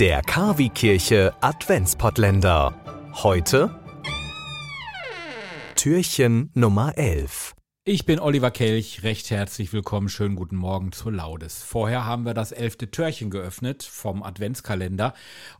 Der Kavi-Kirche Adventspottländer. Heute Türchen Nummer 11. Ich bin Oliver Kelch, recht herzlich willkommen, schönen guten Morgen zur Laudes. Vorher haben wir das elfte Türchen geöffnet vom Adventskalender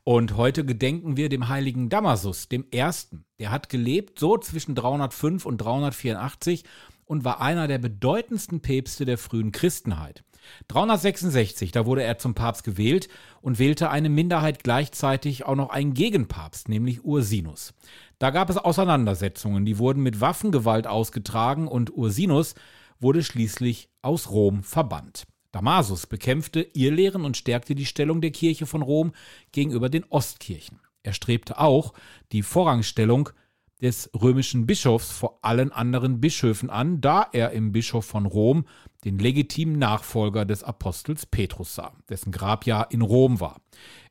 und heute gedenken wir dem heiligen Damasus, dem ersten. Der hat gelebt so zwischen 305 und 384 und war einer der bedeutendsten Päpste der frühen Christenheit. 366, da wurde er zum Papst gewählt und wählte eine Minderheit gleichzeitig auch noch einen Gegenpapst, nämlich Ursinus. Da gab es Auseinandersetzungen, die wurden mit Waffengewalt ausgetragen und Ursinus wurde schließlich aus Rom verbannt. Damasus bekämpfte Irrlehren und stärkte die Stellung der Kirche von Rom gegenüber den Ostkirchen. Er strebte auch die Vorrangstellung des römischen Bischofs vor allen anderen Bischöfen an, da er im Bischof von Rom den legitimen Nachfolger des Apostels Petrus sah, dessen Grabjahr in Rom war.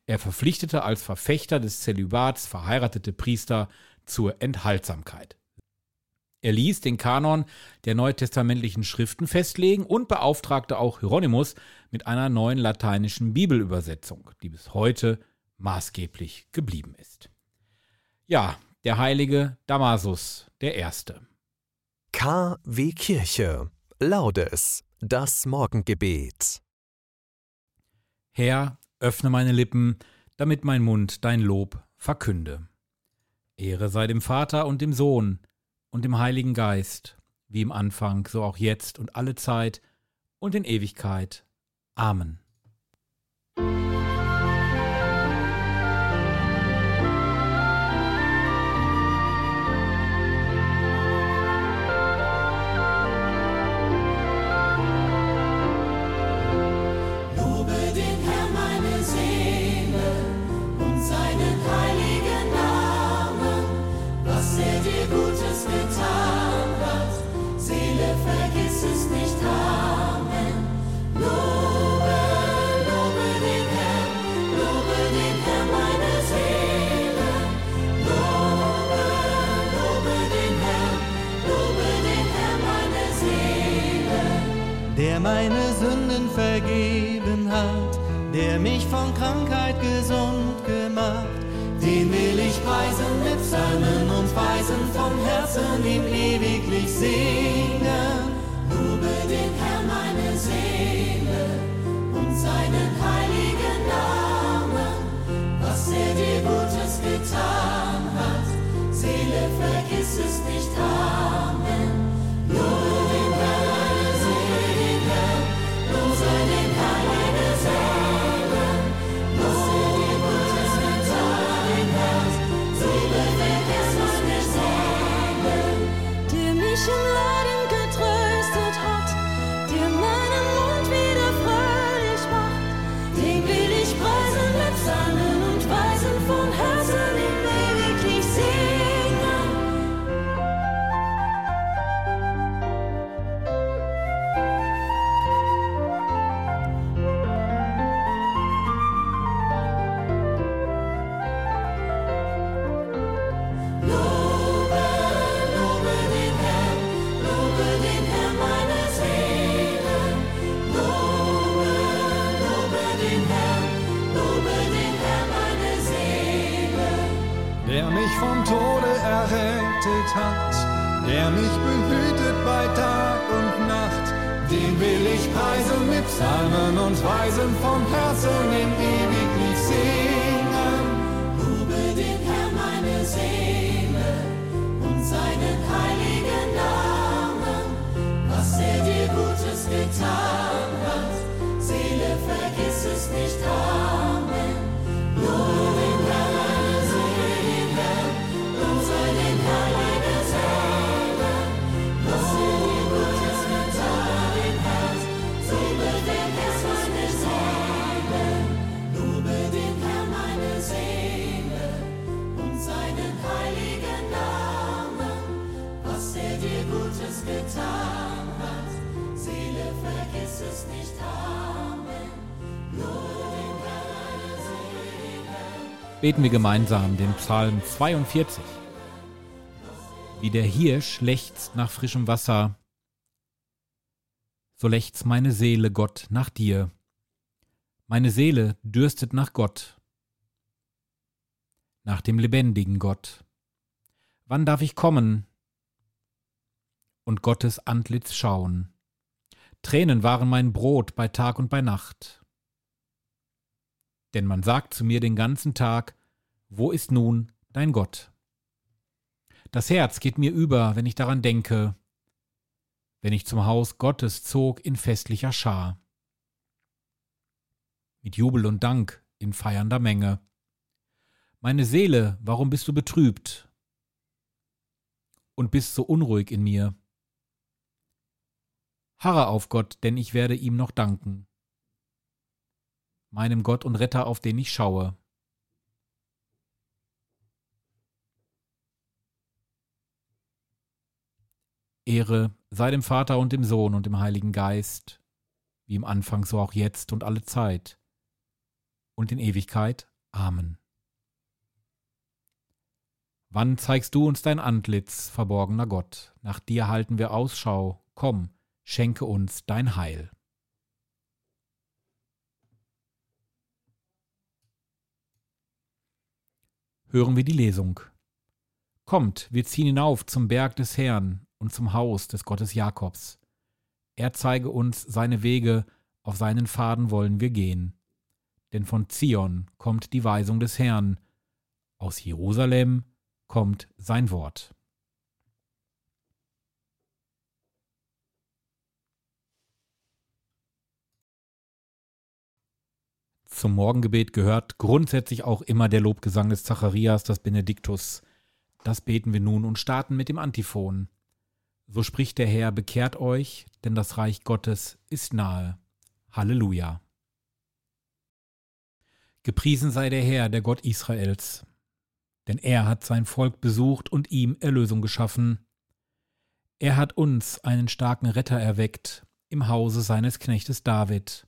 Er verpflichtete als Verfechter des Zölibats verheiratete Priester zur Enthaltsamkeit. Er ließ den Kanon der neutestamentlichen Schriften festlegen und beauftragte auch Hieronymus mit einer neuen lateinischen Bibelübersetzung, die bis heute maßgeblich geblieben ist. Ja, der heilige Damasus der Erste. KW Kirche Laudes, das Morgengebet. Herr, öffne meine Lippen, damit mein Mund dein Lob verkünde. Ehre sei dem Vater und dem Sohn und dem Heiligen Geist, wie im Anfang, so auch jetzt und alle Zeit und in Ewigkeit. Amen. Meine Sünden vergeben hat, der mich von Krankheit gesund gemacht. Den will ich preisen mit Psalmen und Weisen vom Herzen ihm ewiglich singen. Lobe den Herrn meine Seele und seinen heiligen Namen, was er dir Gutes hat, der mich behütet bei Tag und Nacht, den will ich preisen mit Psalmen und Weisen vom Herzen Beten wir gemeinsam den Psalm 42. Wie der Hirsch lechzt nach frischem Wasser, so lechzt meine Seele Gott nach dir. Meine Seele dürstet nach Gott, nach dem lebendigen Gott. Wann darf ich kommen und Gottes Antlitz schauen? Tränen waren mein Brot bei Tag und bei Nacht. Denn man sagt zu mir den ganzen Tag, wo ist nun dein Gott? Das Herz geht mir über, wenn ich daran denke, wenn ich zum Haus Gottes zog in festlicher Schar. Mit Jubel und Dank in feiernder Menge. Meine Seele, warum bist du betrübt und bist so unruhig in mir? Harre auf Gott, denn ich werde ihm noch danken. Meinem Gott und Retter, auf den ich schaue. Ehre sei dem Vater und dem Sohn und dem Heiligen Geist, wie im Anfang so auch jetzt und alle Zeit und in Ewigkeit. Amen. Wann zeigst du uns dein Antlitz, verborgener Gott? Nach dir halten wir Ausschau. Komm, schenke uns dein Heil. Hören wir die Lesung. Kommt, wir ziehen hinauf zum Berg des Herrn und zum Haus des Gottes Jakobs. Er zeige uns seine Wege, auf seinen Pfaden wollen wir gehen. Denn von Zion kommt die Weisung des Herrn, aus Jerusalem kommt sein Wort. Zum Morgengebet gehört grundsätzlich auch immer der Lobgesang des Zacharias, das Benediktus. Das beten wir nun und starten mit dem Antiphon. So spricht der Herr, bekehrt euch, denn das Reich Gottes ist nahe. Halleluja. Gepriesen sei der Herr, der Gott Israels, denn er hat sein Volk besucht und ihm Erlösung geschaffen. Er hat uns einen starken Retter erweckt im Hause seines Knechtes David.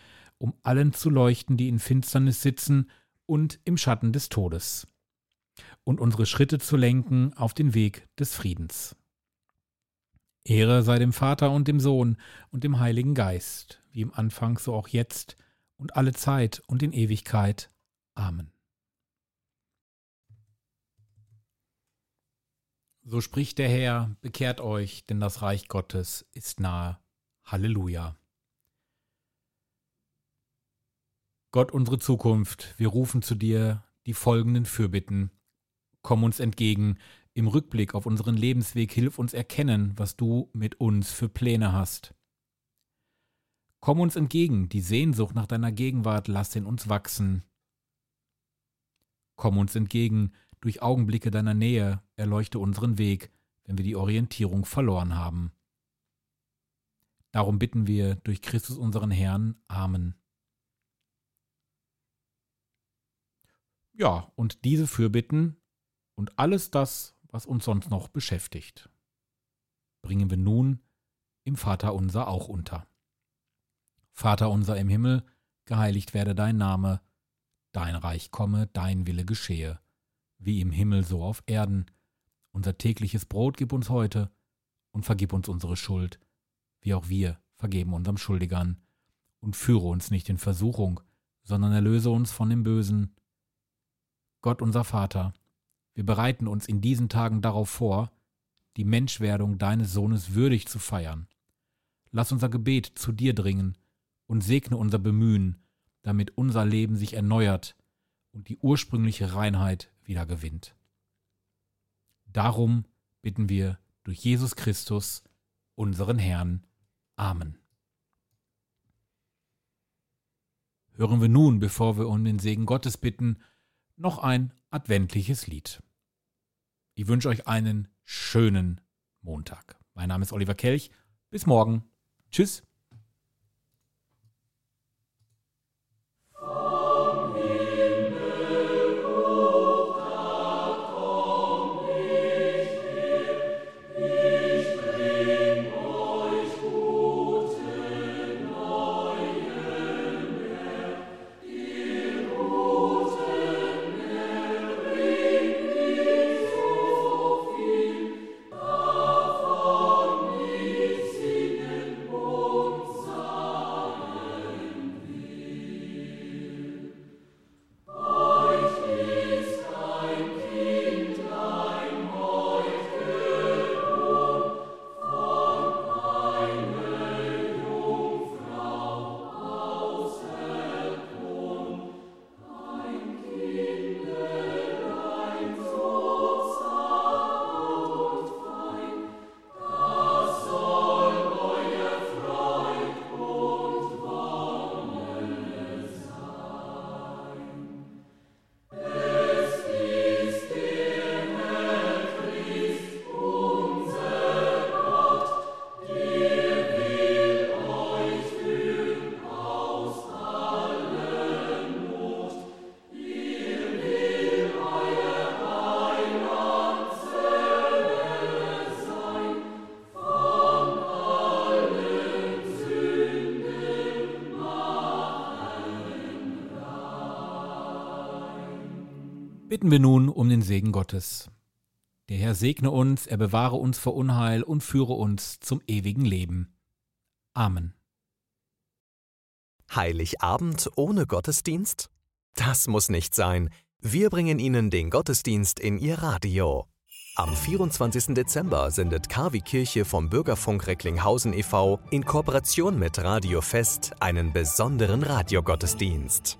um allen zu leuchten, die in Finsternis sitzen und im Schatten des Todes und unsere Schritte zu lenken auf den Weg des Friedens. Ehre sei dem Vater und dem Sohn und dem Heiligen Geist, wie im Anfang so auch jetzt und alle Zeit und in Ewigkeit. Amen. So spricht der Herr, bekehrt euch, denn das Reich Gottes ist nahe. Halleluja. Gott unsere Zukunft, wir rufen zu dir die folgenden Fürbitten komm uns entgegen. Im Rückblick auf unseren Lebensweg hilf uns erkennen, was du mit uns für Pläne hast. Komm uns entgegen, die Sehnsucht nach deiner Gegenwart lass in uns wachsen. Komm uns entgegen, durch Augenblicke deiner Nähe erleuchte unseren Weg, wenn wir die Orientierung verloren haben. Darum bitten wir durch Christus unseren Herrn. Amen. Ja, und diese Fürbitten und alles das, was uns sonst noch beschäftigt, bringen wir nun im Vater unser auch unter. Vater unser im Himmel, geheiligt werde dein Name, dein Reich komme, dein Wille geschehe, wie im Himmel so auf Erden. Unser tägliches Brot gib uns heute und vergib uns unsere Schuld, wie auch wir vergeben unserem Schuldigern. Und führe uns nicht in Versuchung, sondern erlöse uns von dem Bösen. Gott unser Vater, wir bereiten uns in diesen Tagen darauf vor, die Menschwerdung deines Sohnes würdig zu feiern. Lass unser Gebet zu dir dringen und segne unser Bemühen, damit unser Leben sich erneuert und die ursprüngliche Reinheit wieder gewinnt. Darum bitten wir durch Jesus Christus, unseren Herrn. Amen. hören wir nun, bevor wir um den Segen Gottes bitten, noch ein adventliches Lied. Ich wünsche euch einen schönen Montag. Mein Name ist Oliver Kelch. Bis morgen. Tschüss. Bitten wir nun um den Segen Gottes. Der Herr segne uns, er bewahre uns vor Unheil und führe uns zum ewigen Leben. Amen. Heiligabend ohne Gottesdienst? Das muss nicht sein. Wir bringen Ihnen den Gottesdienst in Ihr Radio. Am 24. Dezember sendet KW Kirche vom Bürgerfunk Recklinghausen e.V. in Kooperation mit Radio Fest einen besonderen Radiogottesdienst.